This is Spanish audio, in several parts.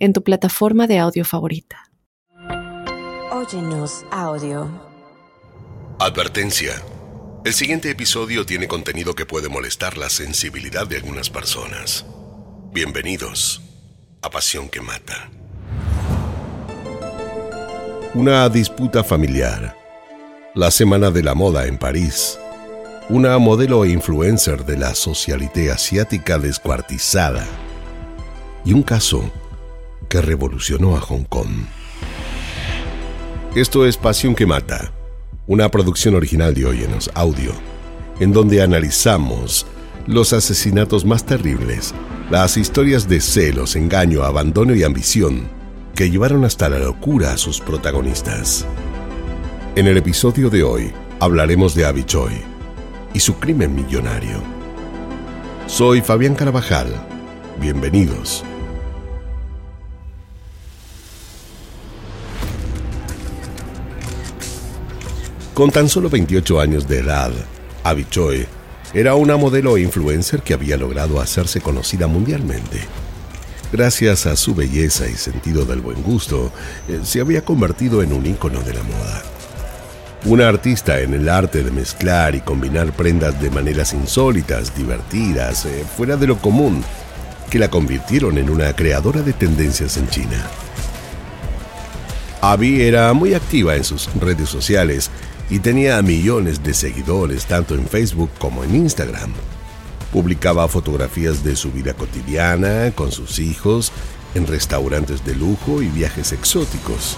en tu plataforma de audio favorita. Óyenos audio. Advertencia. El siguiente episodio tiene contenido que puede molestar la sensibilidad de algunas personas. Bienvenidos a Pasión que Mata. Una disputa familiar. La Semana de la Moda en París. Una modelo e influencer de la socialité asiática descuartizada. Y un caso que revolucionó a Hong Kong. Esto es Pasión que Mata, una producción original de Oyenos Audio, en donde analizamos los asesinatos más terribles, las historias de celos, engaño, abandono y ambición que llevaron hasta la locura a sus protagonistas. En el episodio de hoy hablaremos de Abby Choi y su crimen millonario. Soy Fabián Carabajal. Bienvenidos. Con tan solo 28 años de edad, Abby Choi era una modelo e influencer que había logrado hacerse conocida mundialmente. Gracias a su belleza y sentido del buen gusto, eh, se había convertido en un ícono de la moda. Una artista en el arte de mezclar y combinar prendas de maneras insólitas, divertidas, eh, fuera de lo común, que la convirtieron en una creadora de tendencias en China. Abby era muy activa en sus redes sociales y tenía millones de seguidores tanto en Facebook como en Instagram. Publicaba fotografías de su vida cotidiana, con sus hijos, en restaurantes de lujo y viajes exóticos.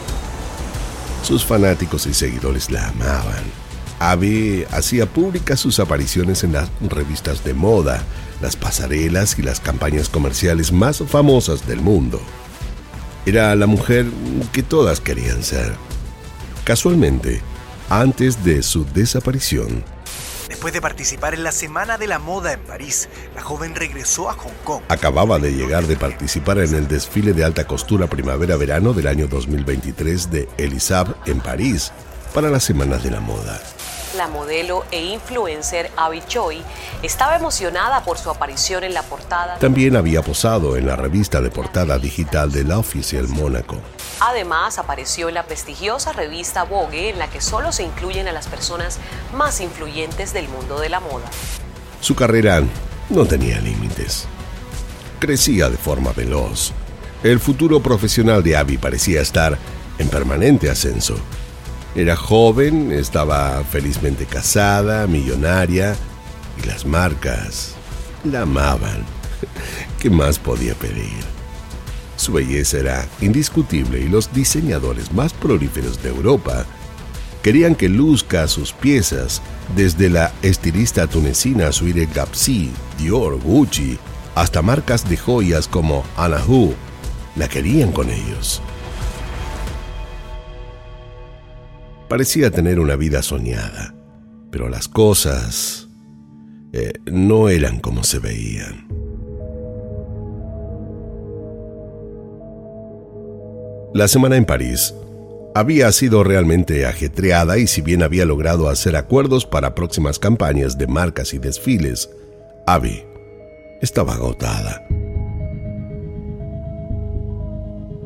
Sus fanáticos y seguidores la amaban. Abby hacía públicas sus apariciones en las revistas de moda, las pasarelas y las campañas comerciales más famosas del mundo. Era la mujer que todas querían ser. Casualmente, antes de su desaparición. Después de participar en la Semana de la Moda en París, la joven regresó a Hong Kong. Acababa de llegar de participar en el desfile de alta costura primavera-verano del año 2023 de Elisab en París para las Semanas de la Moda la modelo e influencer Abby Choi, estaba emocionada por su aparición en la portada. También había posado en la revista de portada digital de la Oficial Mónaco. Además, apareció en la prestigiosa revista Vogue, en la que solo se incluyen a las personas más influyentes del mundo de la moda. Su carrera no tenía límites. Crecía de forma veloz. El futuro profesional de Abby parecía estar en permanente ascenso. Era joven, estaba felizmente casada, millonaria, y las marcas la amaban. ¿Qué más podía pedir? Su belleza era indiscutible y los diseñadores más prolíferos de Europa querían que luzca sus piezas, desde la estilista tunecina Suire Gapsi, Dior, Gucci, hasta marcas de joyas como Anahu, la querían con ellos. Parecía tener una vida soñada, pero las cosas eh, no eran como se veían. La semana en París había sido realmente ajetreada y si bien había logrado hacer acuerdos para próximas campañas de marcas y desfiles, Abby estaba agotada.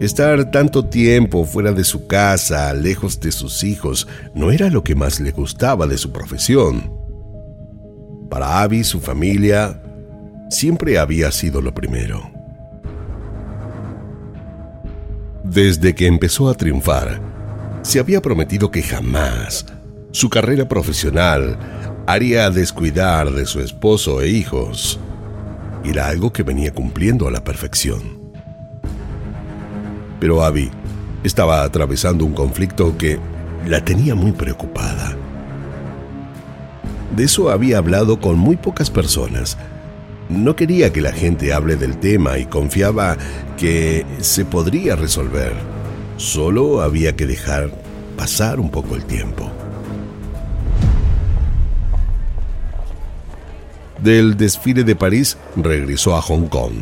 Estar tanto tiempo fuera de su casa, lejos de sus hijos, no era lo que más le gustaba de su profesión. Para Abby, su familia, siempre había sido lo primero. Desde que empezó a triunfar, se había prometido que jamás su carrera profesional haría descuidar de su esposo e hijos. Era algo que venía cumpliendo a la perfección. Pero Abby estaba atravesando un conflicto que la tenía muy preocupada. De eso había hablado con muy pocas personas. No quería que la gente hable del tema y confiaba que se podría resolver. Solo había que dejar pasar un poco el tiempo. Del desfile de París regresó a Hong Kong.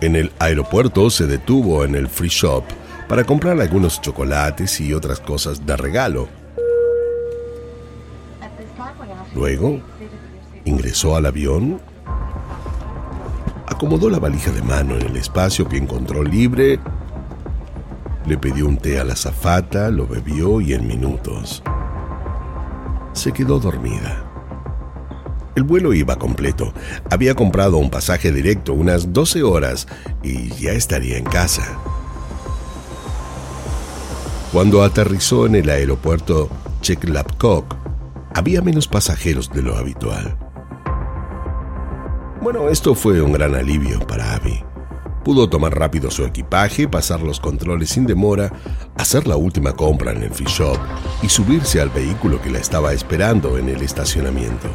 En el aeropuerto se detuvo en el free shop para comprar algunos chocolates y otras cosas de regalo. Luego, ingresó al avión, acomodó la valija de mano en el espacio que encontró libre, le pidió un té a la zafata, lo bebió y en minutos se quedó dormida. El vuelo iba completo. Había comprado un pasaje directo unas 12 horas y ya estaría en casa. Cuando aterrizó en el aeropuerto Cheklapkok, había menos pasajeros de lo habitual. Bueno, esto fue un gran alivio para Abby. Pudo tomar rápido su equipaje, pasar los controles sin demora, hacer la última compra en el free shop y subirse al vehículo que la estaba esperando en el estacionamiento.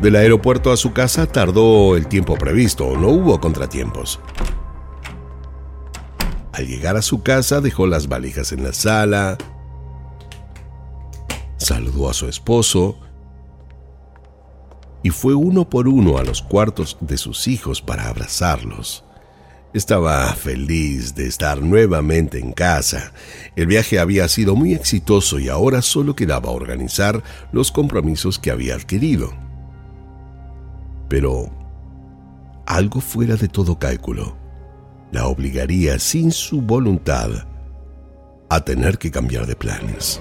Del aeropuerto a su casa tardó el tiempo previsto, no hubo contratiempos. Al llegar a su casa dejó las valijas en la sala, saludó a su esposo y fue uno por uno a los cuartos de sus hijos para abrazarlos. Estaba feliz de estar nuevamente en casa. El viaje había sido muy exitoso y ahora solo quedaba organizar los compromisos que había adquirido. Pero algo fuera de todo cálculo la obligaría sin su voluntad a tener que cambiar de planes.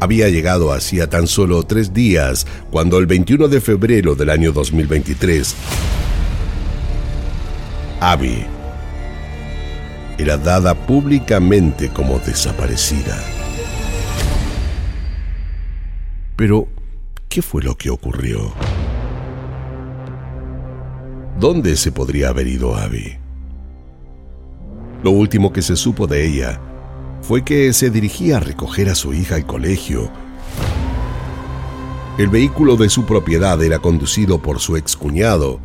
Había llegado hacía tan solo tres días cuando el 21 de febrero del año 2023, Abby era dada públicamente como desaparecida. Pero, ¿qué fue lo que ocurrió? ¿Dónde se podría haber ido Abby? Lo último que se supo de ella fue que se dirigía a recoger a su hija al colegio. El vehículo de su propiedad era conducido por su excuñado.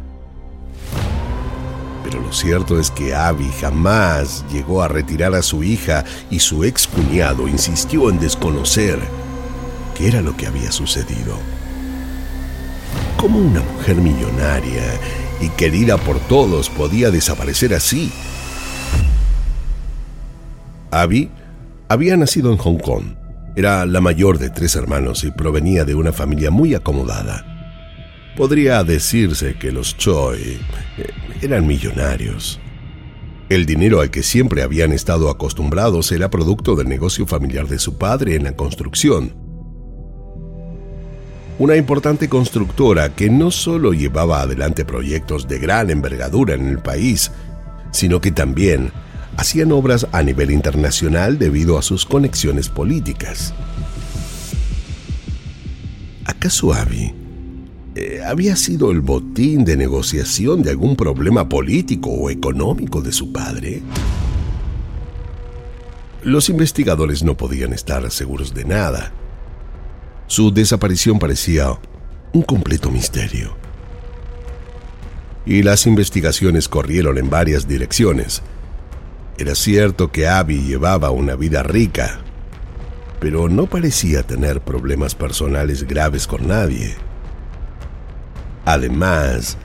Pero lo cierto es que Abby jamás llegó a retirar a su hija y su excuñado insistió en desconocer qué era lo que había sucedido. ¿Cómo una mujer millonaria y querida por todos podía desaparecer así. Abby había nacido en Hong Kong. Era la mayor de tres hermanos y provenía de una familia muy acomodada. Podría decirse que los Choi eh, eran millonarios. El dinero al que siempre habían estado acostumbrados era producto del negocio familiar de su padre en la construcción una importante constructora que no solo llevaba adelante proyectos de gran envergadura en el país, sino que también hacían obras a nivel internacional debido a sus conexiones políticas. ¿Acaso Abby eh, había sido el botín de negociación de algún problema político o económico de su padre? Los investigadores no podían estar seguros de nada su desaparición parecía un completo misterio. Y las investigaciones corrieron en varias direcciones. Era cierto que Abby llevaba una vida rica, pero no parecía tener problemas personales graves con nadie. Además,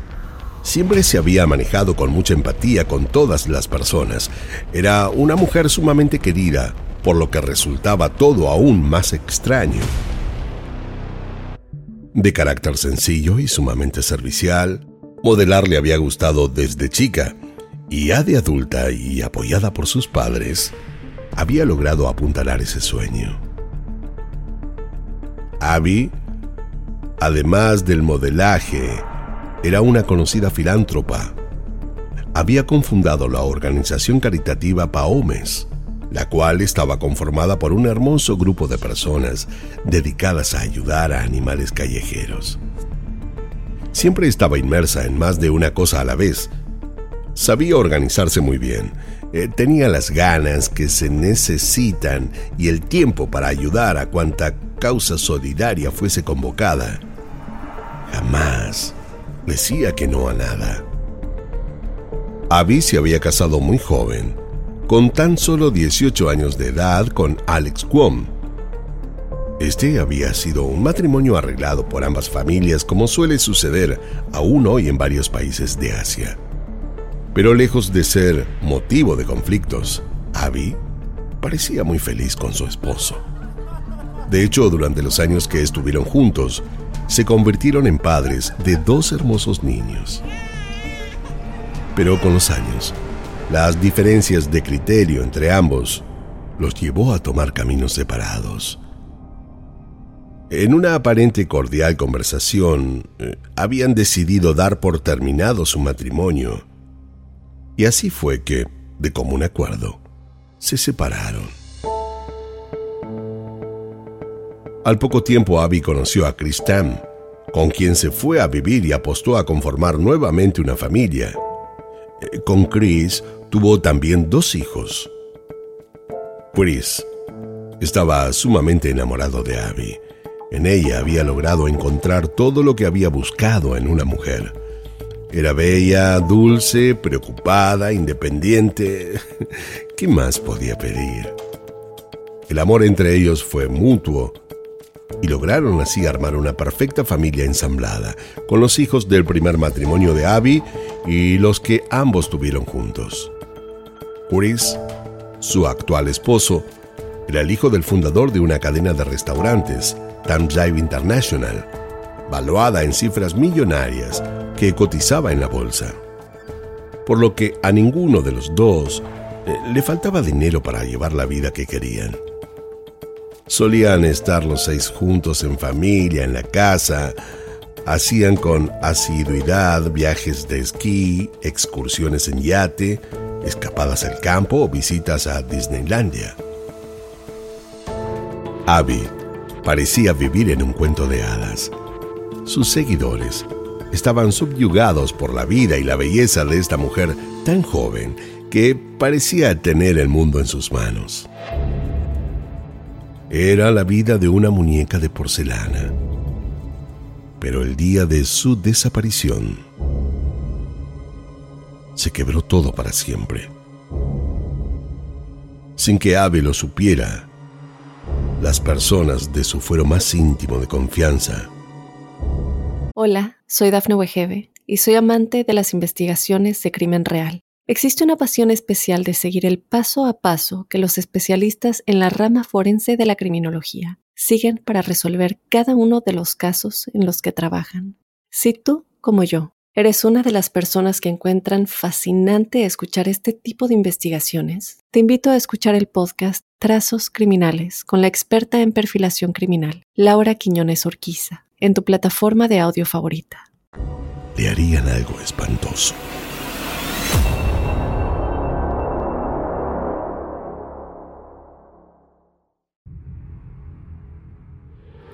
siempre se había manejado con mucha empatía con todas las personas. Era una mujer sumamente querida, por lo que resultaba todo aún más extraño. De carácter sencillo y sumamente servicial, modelar le había gustado desde chica y ya de adulta y apoyada por sus padres, había logrado apuntalar ese sueño. Abby, además del modelaje, era una conocida filántropa. Había confundado la organización caritativa Paomes la cual estaba conformada por un hermoso grupo de personas dedicadas a ayudar a animales callejeros. Siempre estaba inmersa en más de una cosa a la vez. Sabía organizarse muy bien, eh, tenía las ganas que se necesitan y el tiempo para ayudar a cuanta causa solidaria fuese convocada. Jamás decía que no a nada. Abby se había casado muy joven, con tan solo 18 años de edad con Alex Kwon. Este había sido un matrimonio arreglado por ambas familias como suele suceder aún hoy en varios países de Asia. Pero lejos de ser motivo de conflictos, Abby parecía muy feliz con su esposo. De hecho, durante los años que estuvieron juntos, se convirtieron en padres de dos hermosos niños. Pero con los años, las diferencias de criterio entre ambos los llevó a tomar caminos separados. En una aparente cordial conversación, eh, habían decidido dar por terminado su matrimonio. Y así fue que, de común acuerdo, se separaron. Al poco tiempo Abby conoció a Chris Tam, con quien se fue a vivir y apostó a conformar nuevamente una familia. Eh, con Chris tuvo también dos hijos. Chris estaba sumamente enamorado de Abby. En ella había logrado encontrar todo lo que había buscado en una mujer. Era bella, dulce, preocupada, independiente. ¿Qué más podía pedir? El amor entre ellos fue mutuo y lograron así armar una perfecta familia ensamblada, con los hijos del primer matrimonio de Abby y los que ambos tuvieron juntos. Chris, su actual esposo, era el hijo del fundador de una cadena de restaurantes, Jive International, valuada en cifras millonarias que cotizaba en la bolsa. Por lo que a ninguno de los dos eh, le faltaba dinero para llevar la vida que querían. Solían estar los seis juntos en familia, en la casa, hacían con asiduidad viajes de esquí, excursiones en yate, escapadas al campo o visitas a Disneylandia. Abby parecía vivir en un cuento de hadas. Sus seguidores estaban subyugados por la vida y la belleza de esta mujer tan joven que parecía tener el mundo en sus manos. Era la vida de una muñeca de porcelana. Pero el día de su desaparición, se quebró todo para siempre. Sin que Ave lo supiera, las personas de su fuero más íntimo de confianza. Hola, soy Dafne Wegebe y soy amante de las investigaciones de crimen real. Existe una pasión especial de seguir el paso a paso que los especialistas en la rama forense de la criminología siguen para resolver cada uno de los casos en los que trabajan. Si tú, como yo, ¿Eres una de las personas que encuentran fascinante escuchar este tipo de investigaciones? Te invito a escuchar el podcast Trazos Criminales con la experta en perfilación criminal, Laura Quiñones Orquiza, en tu plataforma de audio favorita. Le harían algo espantoso.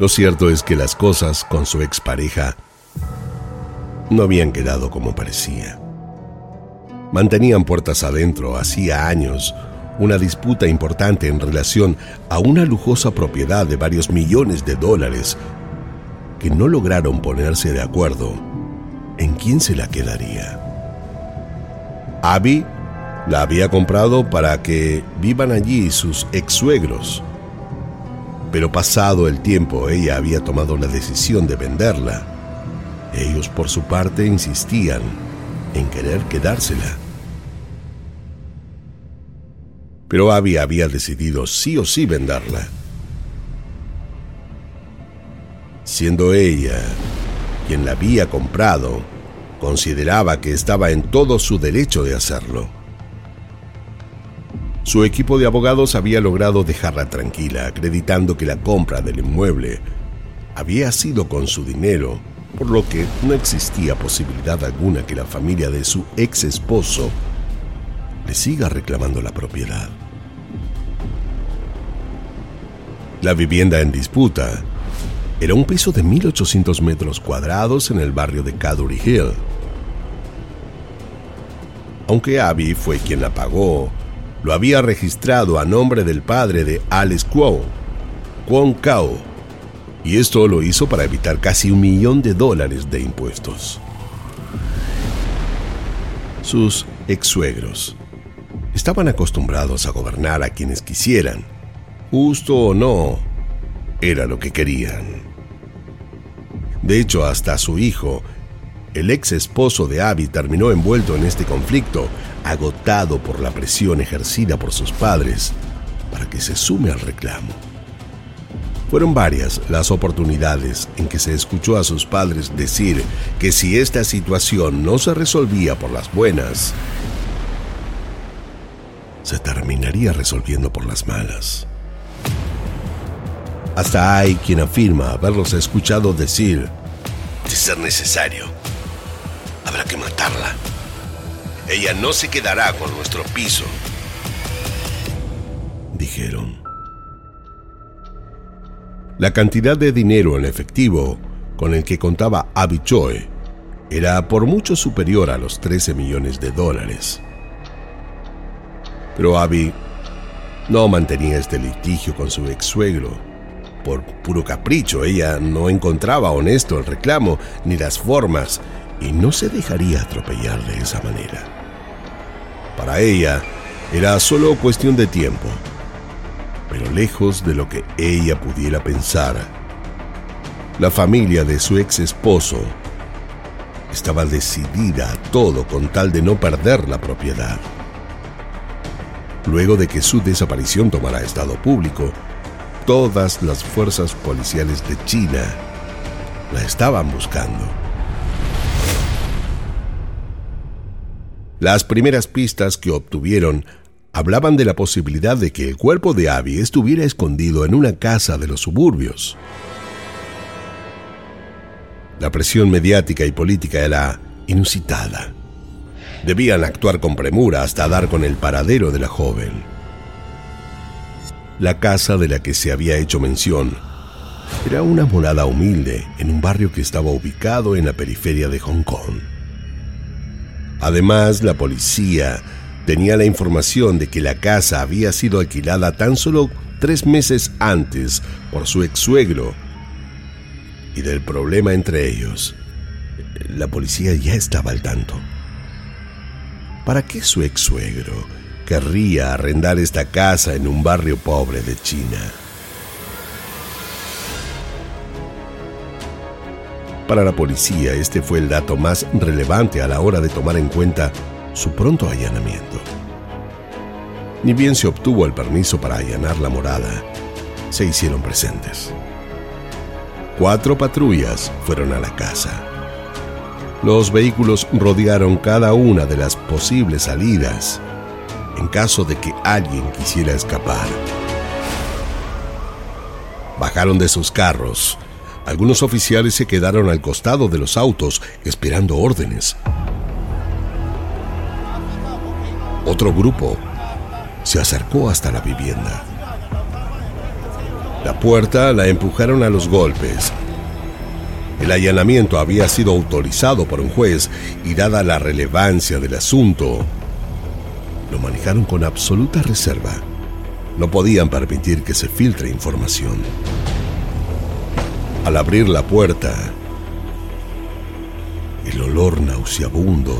Lo cierto es que las cosas con su expareja no habían quedado como parecía. Mantenían puertas adentro hacía años una disputa importante en relación a una lujosa propiedad de varios millones de dólares que no lograron ponerse de acuerdo en quién se la quedaría. Abby la había comprado para que vivan allí sus ex suegros, pero pasado el tiempo ella había tomado la decisión de venderla ellos por su parte insistían en querer quedársela. Pero Abby había decidido sí o sí venderla. Siendo ella quien la había comprado, consideraba que estaba en todo su derecho de hacerlo. Su equipo de abogados había logrado dejarla tranquila, acreditando que la compra del inmueble había sido con su dinero por lo que no existía posibilidad alguna que la familia de su ex esposo le siga reclamando la propiedad. La vivienda en disputa era un piso de 1.800 metros cuadrados en el barrio de Cadbury Hill. Aunque Abby fue quien la pagó, lo había registrado a nombre del padre de Alice Kuo, Kwon Kao, y esto lo hizo para evitar casi un millón de dólares de impuestos. Sus ex-suegros estaban acostumbrados a gobernar a quienes quisieran, justo o no, era lo que querían. De hecho, hasta su hijo, el ex esposo de Abby, terminó envuelto en este conflicto, agotado por la presión ejercida por sus padres para que se sume al reclamo. Fueron varias las oportunidades en que se escuchó a sus padres decir que si esta situación no se resolvía por las buenas, se terminaría resolviendo por las malas. Hasta hay quien afirma haberlos escuchado decir, de ser necesario, habrá que matarla. Ella no se quedará con nuestro piso. Dijeron. La cantidad de dinero en efectivo con el que contaba Abby Choi era por mucho superior a los 13 millones de dólares. Pero Abby no mantenía este litigio con su ex suegro por puro capricho. Ella no encontraba honesto el reclamo ni las formas y no se dejaría atropellar de esa manera. Para ella era solo cuestión de tiempo, pero lejos de lo que ella pudiera pensar, la familia de su ex esposo estaba decidida a todo con tal de no perder la propiedad. Luego de que su desaparición tomara estado público, todas las fuerzas policiales de China la estaban buscando. Las primeras pistas que obtuvieron hablaban de la posibilidad de que el cuerpo de Abby estuviera escondido en una casa de los suburbios. La presión mediática y política era inusitada. Debían actuar con premura hasta dar con el paradero de la joven. La casa de la que se había hecho mención era una morada humilde en un barrio que estaba ubicado en la periferia de Hong Kong. Además, la policía tenía la información de que la casa había sido alquilada tan solo tres meses antes por su ex suegro y del problema entre ellos. La policía ya estaba al tanto. ¿Para qué su ex suegro querría arrendar esta casa en un barrio pobre de China. Para la policía, este fue el dato más relevante a la hora de tomar en cuenta su pronto allanamiento. Ni bien se obtuvo el permiso para allanar la morada, se hicieron presentes. Cuatro patrullas fueron a la casa. Los vehículos rodearon cada una de las posibles salidas en caso de que alguien quisiera escapar. Bajaron de sus carros. Algunos oficiales se quedaron al costado de los autos esperando órdenes. Otro grupo se acercó hasta la vivienda. La puerta la empujaron a los golpes. El allanamiento había sido autorizado por un juez y dada la relevancia del asunto, lo manejaron con absoluta reserva. No podían permitir que se filtre información. Al abrir la puerta, el olor nauseabundo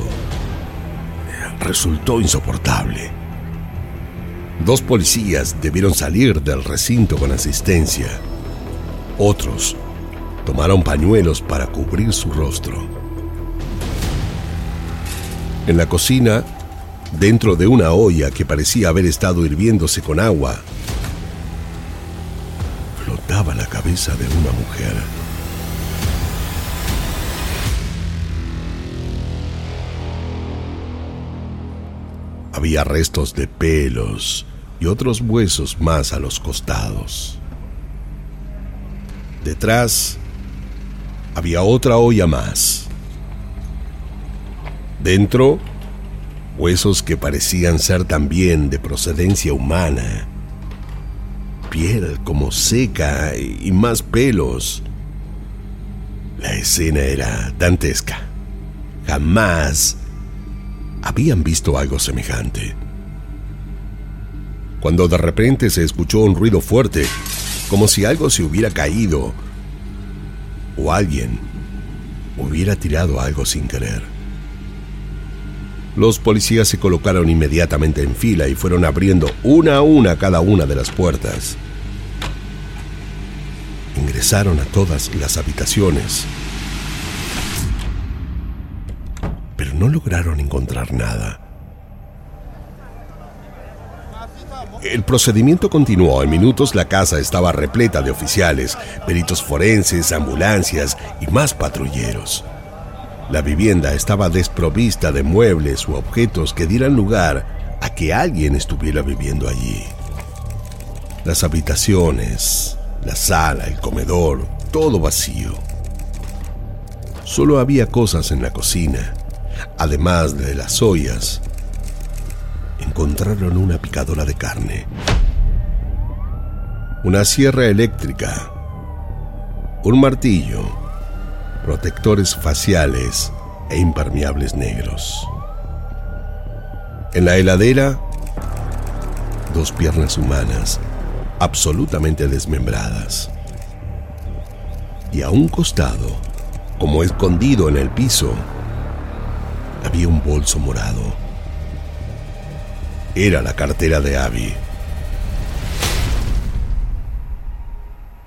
resultó insoportable. Dos policías debieron salir del recinto con asistencia. Otros tomaron pañuelos para cubrir su rostro. En la cocina dentro de una olla que parecía haber estado hirviéndose con agua, flotaba la cabeza de una mujer. Había restos de pelos y otros huesos más a los costados. Detrás había otra olla más. Dentro huesos que parecían ser también de procedencia humana, piel como seca y más pelos. La escena era dantesca. Jamás habían visto algo semejante. Cuando de repente se escuchó un ruido fuerte, como si algo se hubiera caído o alguien hubiera tirado algo sin querer. Los policías se colocaron inmediatamente en fila y fueron abriendo una a una cada una de las puertas. Ingresaron a todas las habitaciones, no lograron encontrar nada. El procedimiento continuó. En minutos la casa estaba repleta de oficiales, peritos forenses, ambulancias y más patrulleros. La vivienda estaba desprovista de muebles u objetos que dieran lugar a que alguien estuviera viviendo allí. Las habitaciones, la sala, el comedor, todo vacío. Solo había cosas en la cocina, además de las ollas. Encontraron una picadora de carne, una sierra eléctrica, un martillo, protectores faciales e impermeables negros. En la heladera, dos piernas humanas absolutamente desmembradas. Y a un costado, como escondido en el piso, había un bolso morado. Era la cartera de Abby.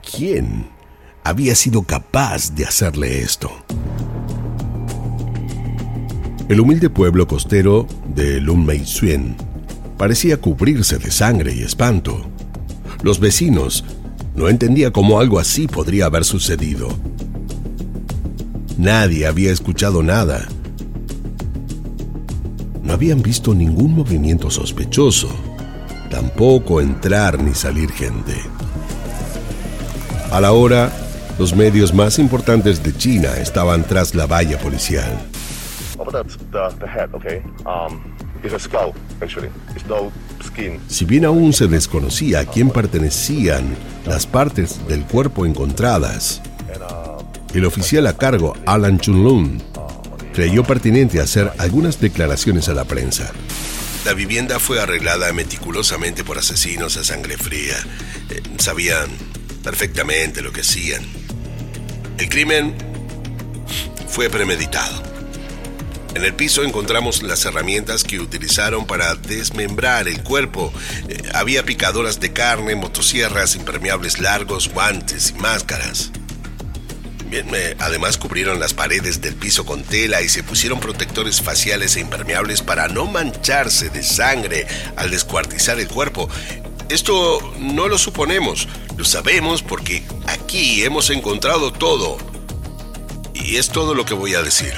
¿Quién había sido capaz de hacerle esto. El humilde pueblo costero de Lunmeisuen parecía cubrirse de sangre y espanto. Los vecinos no entendían cómo algo así podría haber sucedido. Nadie había escuchado nada. No habían visto ningún movimiento sospechoso, tampoco entrar ni salir gente. A la hora los medios más importantes de China estaban tras la valla policial. Si bien aún se desconocía a quién pertenecían las partes del cuerpo encontradas, el oficial a cargo, Alan Chunlun, creyó pertinente hacer algunas declaraciones a la prensa. La vivienda fue arreglada meticulosamente por asesinos a sangre fría. Eh, sabían perfectamente lo que hacían. El crimen fue premeditado. En el piso encontramos las herramientas que utilizaron para desmembrar el cuerpo. Eh, había picadoras de carne, motosierras, impermeables largos, guantes y máscaras. Además cubrieron las paredes del piso con tela y se pusieron protectores faciales e impermeables para no mancharse de sangre al descuartizar el cuerpo. Esto no lo suponemos, lo sabemos porque aquí hemos encontrado todo. Y es todo lo que voy a decir.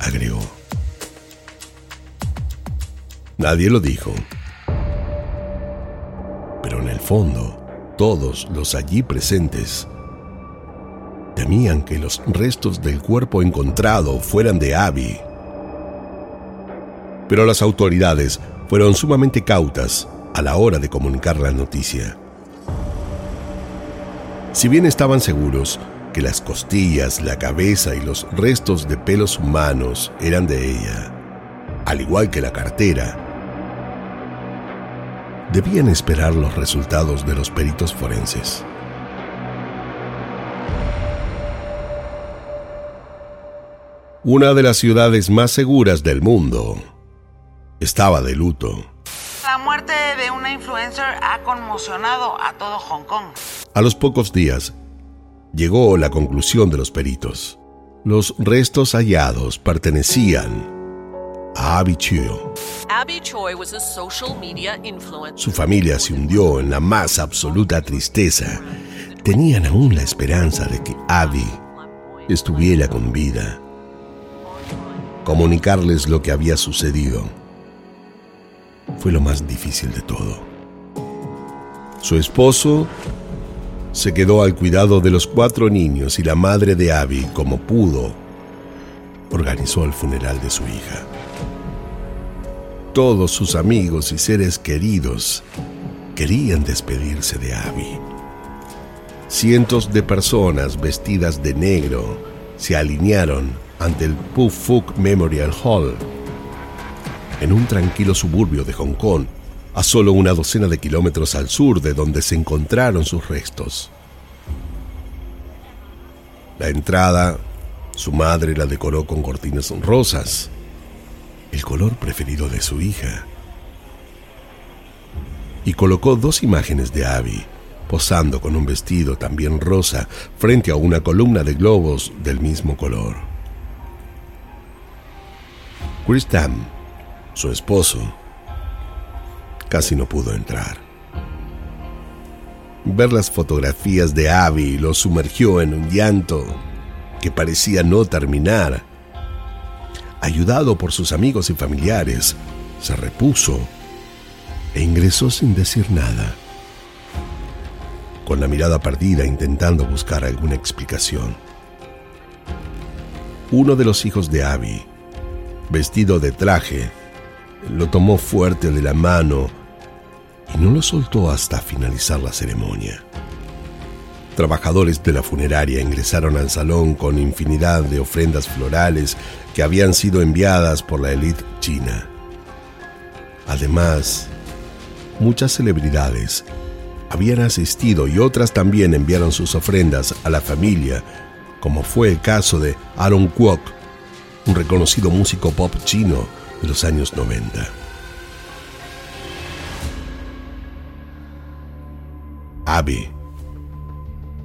Agregó. Nadie lo dijo. Pero en el fondo, todos los allí presentes temían que los restos del cuerpo encontrado fueran de Abby. Pero las autoridades fueron sumamente cautas a la hora de comunicar la noticia. Si bien estaban seguros que las costillas, la cabeza y los restos de pelos humanos eran de ella, al igual que la cartera, debían esperar los resultados de los peritos forenses. Una de las ciudades más seguras del mundo estaba de luto. La muerte de una influencer ha conmocionado a todo Hong Kong. A los pocos días, llegó la conclusión de los peritos. Los restos hallados pertenecían a Abby Choi. Su familia se hundió en la más absoluta tristeza. Tenían aún la esperanza de que Abby estuviera con vida. Comunicarles lo que había sucedido fue lo más difícil de todo. Su esposo se quedó al cuidado de los cuatro niños y la madre de Abby, como pudo, organizó el funeral de su hija. Todos sus amigos y seres queridos querían despedirse de Abby. Cientos de personas vestidas de negro se alinearon ante el Pu Fuk Memorial Hall en un tranquilo suburbio de Hong Kong, a solo una docena de kilómetros al sur de donde se encontraron sus restos. La entrada, su madre la decoró con cortinas rosas. el color preferido de su hija. Y colocó dos imágenes de Abby, posando con un vestido también rosa frente a una columna de globos del mismo color. Chris Tam, su esposo, casi no pudo entrar. Ver las fotografías de Abby lo sumergió en un llanto que parecía no terminar. Ayudado por sus amigos y familiares, se repuso e ingresó sin decir nada, con la mirada perdida intentando buscar alguna explicación. Uno de los hijos de Abby, vestido de traje, lo tomó fuerte de la mano y no lo soltó hasta finalizar la ceremonia. Trabajadores de la funeraria ingresaron al salón con infinidad de ofrendas florales que habían sido enviadas por la élite china. Además, muchas celebridades habían asistido y otras también enviaron sus ofrendas a la familia, como fue el caso de Aaron Kwok, un reconocido músico pop chino de los años 90. Abby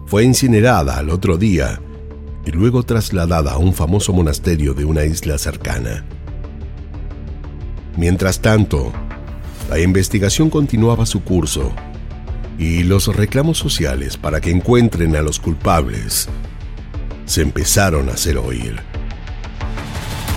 fue incinerada al otro día y luego trasladada a un famoso monasterio de una isla cercana. Mientras tanto, la investigación continuaba su curso y los reclamos sociales para que encuentren a los culpables se empezaron a hacer oír.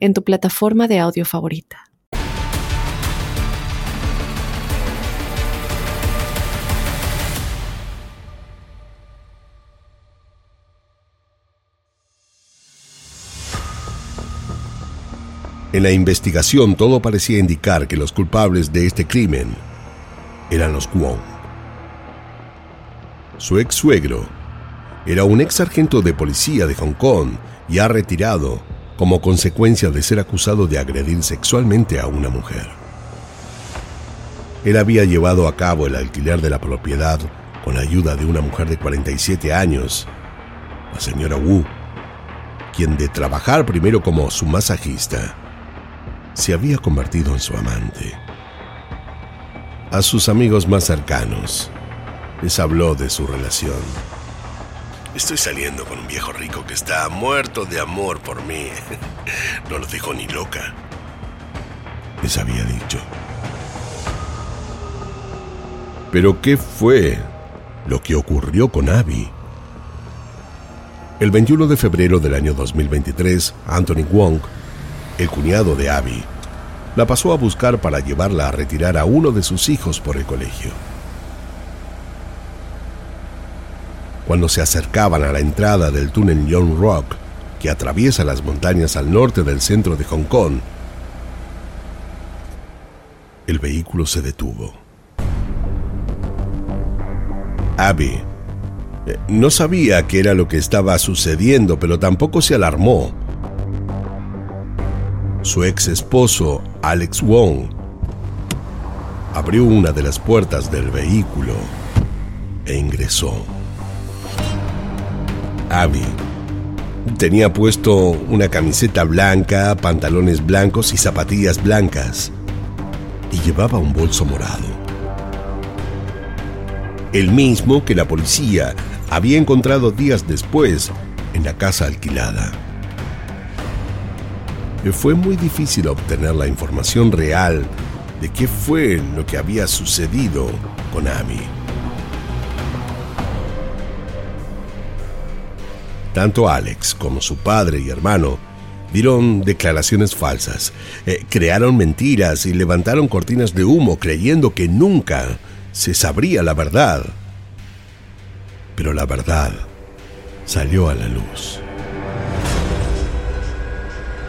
en tu plataforma de audio favorita. En la investigación todo parecía indicar que los culpables de este crimen eran los Kwon. Su ex suegro era un ex sargento de policía de Hong Kong y ha retirado como consecuencia de ser acusado de agredir sexualmente a una mujer. Él había llevado a cabo el alquiler de la propiedad con la ayuda de una mujer de 47 años, la señora Wu, quien de trabajar primero como su masajista, se había convertido en su amante. A sus amigos más cercanos les habló de su relación. Estoy saliendo con un viejo rico que está muerto de amor por mí. No lo dijo ni loca. Les había dicho. Pero ¿qué fue lo que ocurrió con Abby? El 21 de febrero del año 2023, Anthony Wong el cuñado de Abby, la pasó a buscar para llevarla a retirar a uno de sus hijos por el colegio. Cuando se acercaban a la entrada del túnel Young Rock, que atraviesa las montañas al norte del centro de Hong Kong, el vehículo se detuvo. Abby eh, no sabía qué era lo que estaba sucediendo, pero tampoco se alarmó su ex esposo, Alex Wong, abrió una de las puertas del vehículo e ingresó. Abby tenía puesto una camiseta blanca, pantalones blancos y zapatillas blancas, y llevaba un bolso morado. El mismo que la policía había encontrado días después en la casa alquilada fue muy difícil obtener la información real de qué fue lo que había sucedido con Amy. Tanto Alex como su padre y hermano dieron declaraciones falsas, eh, crearon mentiras y levantaron cortinas de humo creyendo que nunca se sabría la verdad. Pero la verdad salió a la luz.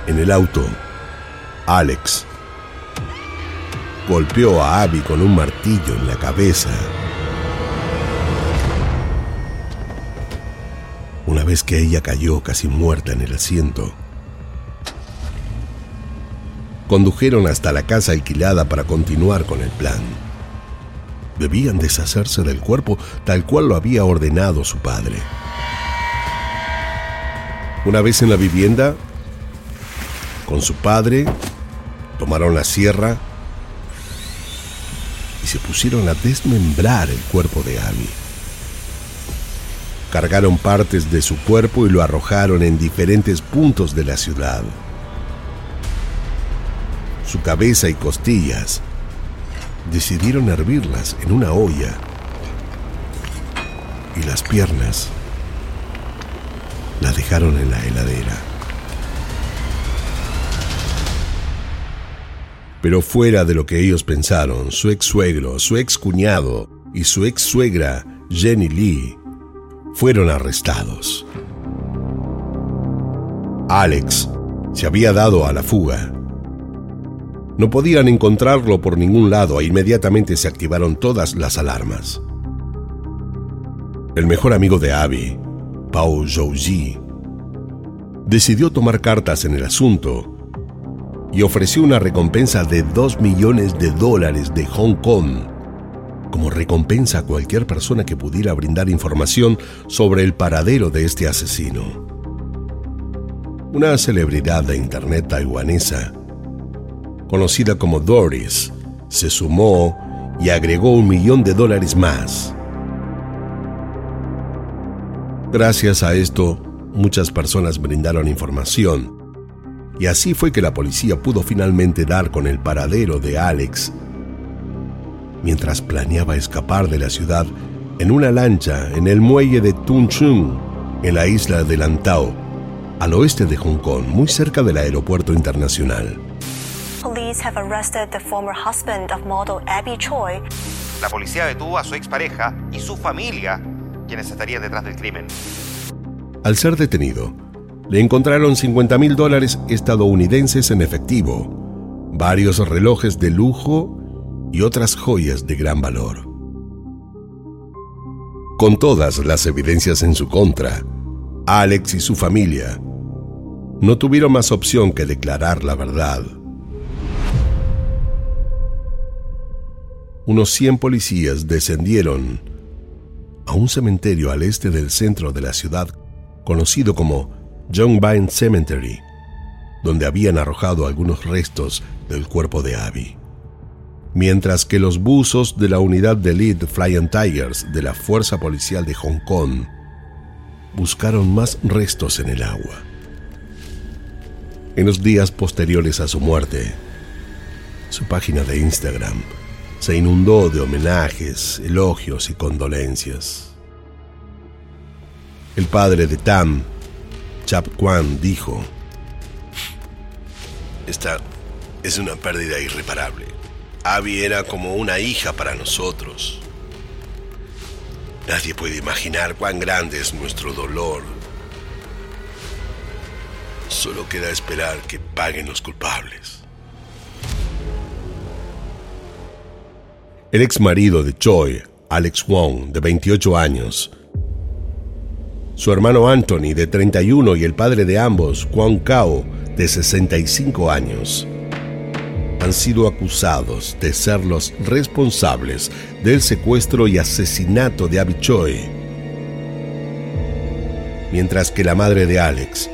En el auto, Alex golpeó a Abby con un martillo en la cabeza. Una vez que ella cayó casi muerta en el asiento, condujeron hasta la casa alquilada para continuar con el plan. Debían deshacerse del cuerpo tal cual lo había ordenado su padre. Una vez en la vivienda, con su padre, tomaron la sierra y se pusieron a desmembrar el cuerpo de Abby. Cargaron partes de su cuerpo y lo arrojaron en diferentes puntos de la ciudad su cabeza y costillas, decidieron hervirlas en una olla y las piernas las dejaron en la heladera. Pero fuera de lo que ellos pensaron, su ex suegro, su ex cuñado y su ex suegra, Jenny Lee, fueron arrestados. Alex se había dado a la fuga no podían encontrarlo por ningún lado e inmediatamente se activaron todas las alarmas. El mejor amigo de Abby, Pao Zhouji, decidió tomar cartas en el asunto y ofreció una recompensa de 2 millones de dólares de Hong Kong como recompensa a cualquier persona que pudiera brindar información sobre el paradero de este asesino. Una celebridad de Internet taiwanesa conocida como Doris, se sumó y agregó un millón de dólares más. Gracias a esto, muchas personas brindaron información, y así fue que la policía pudo finalmente dar con el paradero de Alex mientras planeaba escapar de la ciudad en una lancha en el muelle de Tung Chung, en la isla de Lantau, al oeste de Hong Kong, muy cerca del aeropuerto internacional police have arrested the former husband of model Abby Choi. La policía detuvo a su expareja y su familia, quienes estarían detrás del crimen. Al ser detenido, le encontraron 50 mil dólares estadounidenses en efectivo, varios relojes de lujo y otras joyas de gran valor. Con todas las evidencias en su contra, Alex y su familia no tuvieron más opción que declarar la verdad. unos 100 policías descendieron a un cementerio al este del centro de la ciudad conocido como John Vine Cemetery, donde habían arrojado algunos restos del cuerpo de Abby. Mientras que los buzos de la unidad de Elite Flying Tigers de la Fuerza Policial de Hong Kong buscaron más restos en el agua. En los días posteriores a su muerte, su página de Instagram se inundó de homenajes, elogios y condolencias. El padre de Tam, Chap Kwan, dijo, Esta es una pérdida irreparable. Abby era como una hija para nosotros. Nadie puede imaginar cuán grande es nuestro dolor. Solo queda esperar que paguen los culpables. El ex marido de Choi, Alex Wong, de 28 años, su hermano Anthony, de 31, y el padre de ambos, Kwon Kao, de 65 años, han sido acusados de ser los responsables del secuestro y asesinato de Abby Choi, mientras que la madre de Alex,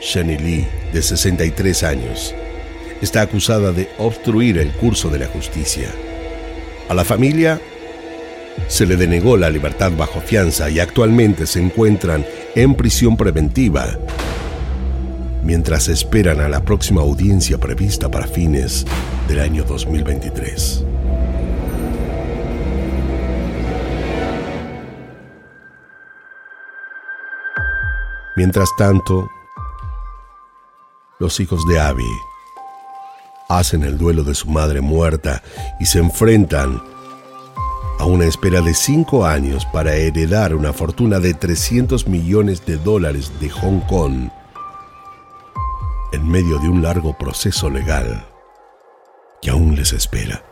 Jenny Lee, de 63 años, está acusada de obstruir el curso de la justicia. A la familia se le denegó la libertad bajo fianza y actualmente se encuentran en prisión preventiva mientras esperan a la próxima audiencia prevista para fines del año 2023. Mientras tanto, los hijos de Abby hacen el duelo de su madre muerta y se enfrentan a una espera de cinco años para heredar una fortuna de 300 millones de dólares de Hong Kong en medio de un largo proceso legal que aún les espera.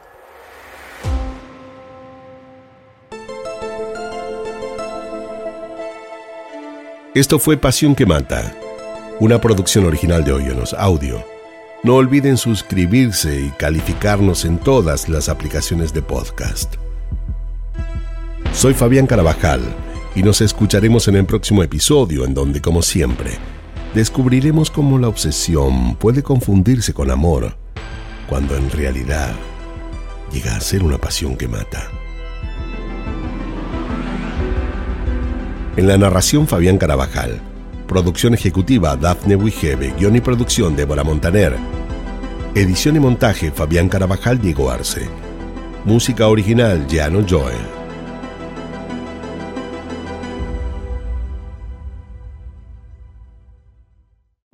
Esto fue Pasión que Mata, una producción original de Oyonos Audio. No olviden suscribirse y calificarnos en todas las aplicaciones de podcast. Soy Fabián Carabajal y nos escucharemos en el próximo episodio en donde, como siempre, descubriremos cómo la obsesión puede confundirse con amor, cuando en realidad llega a ser una pasión que mata. En la narración Fabián Carabajal, producción ejecutiva Dafne Wigebe, guion y producción Débora Montaner, edición y montaje Fabián Carabajal Diego Arce, música original Jano Joel.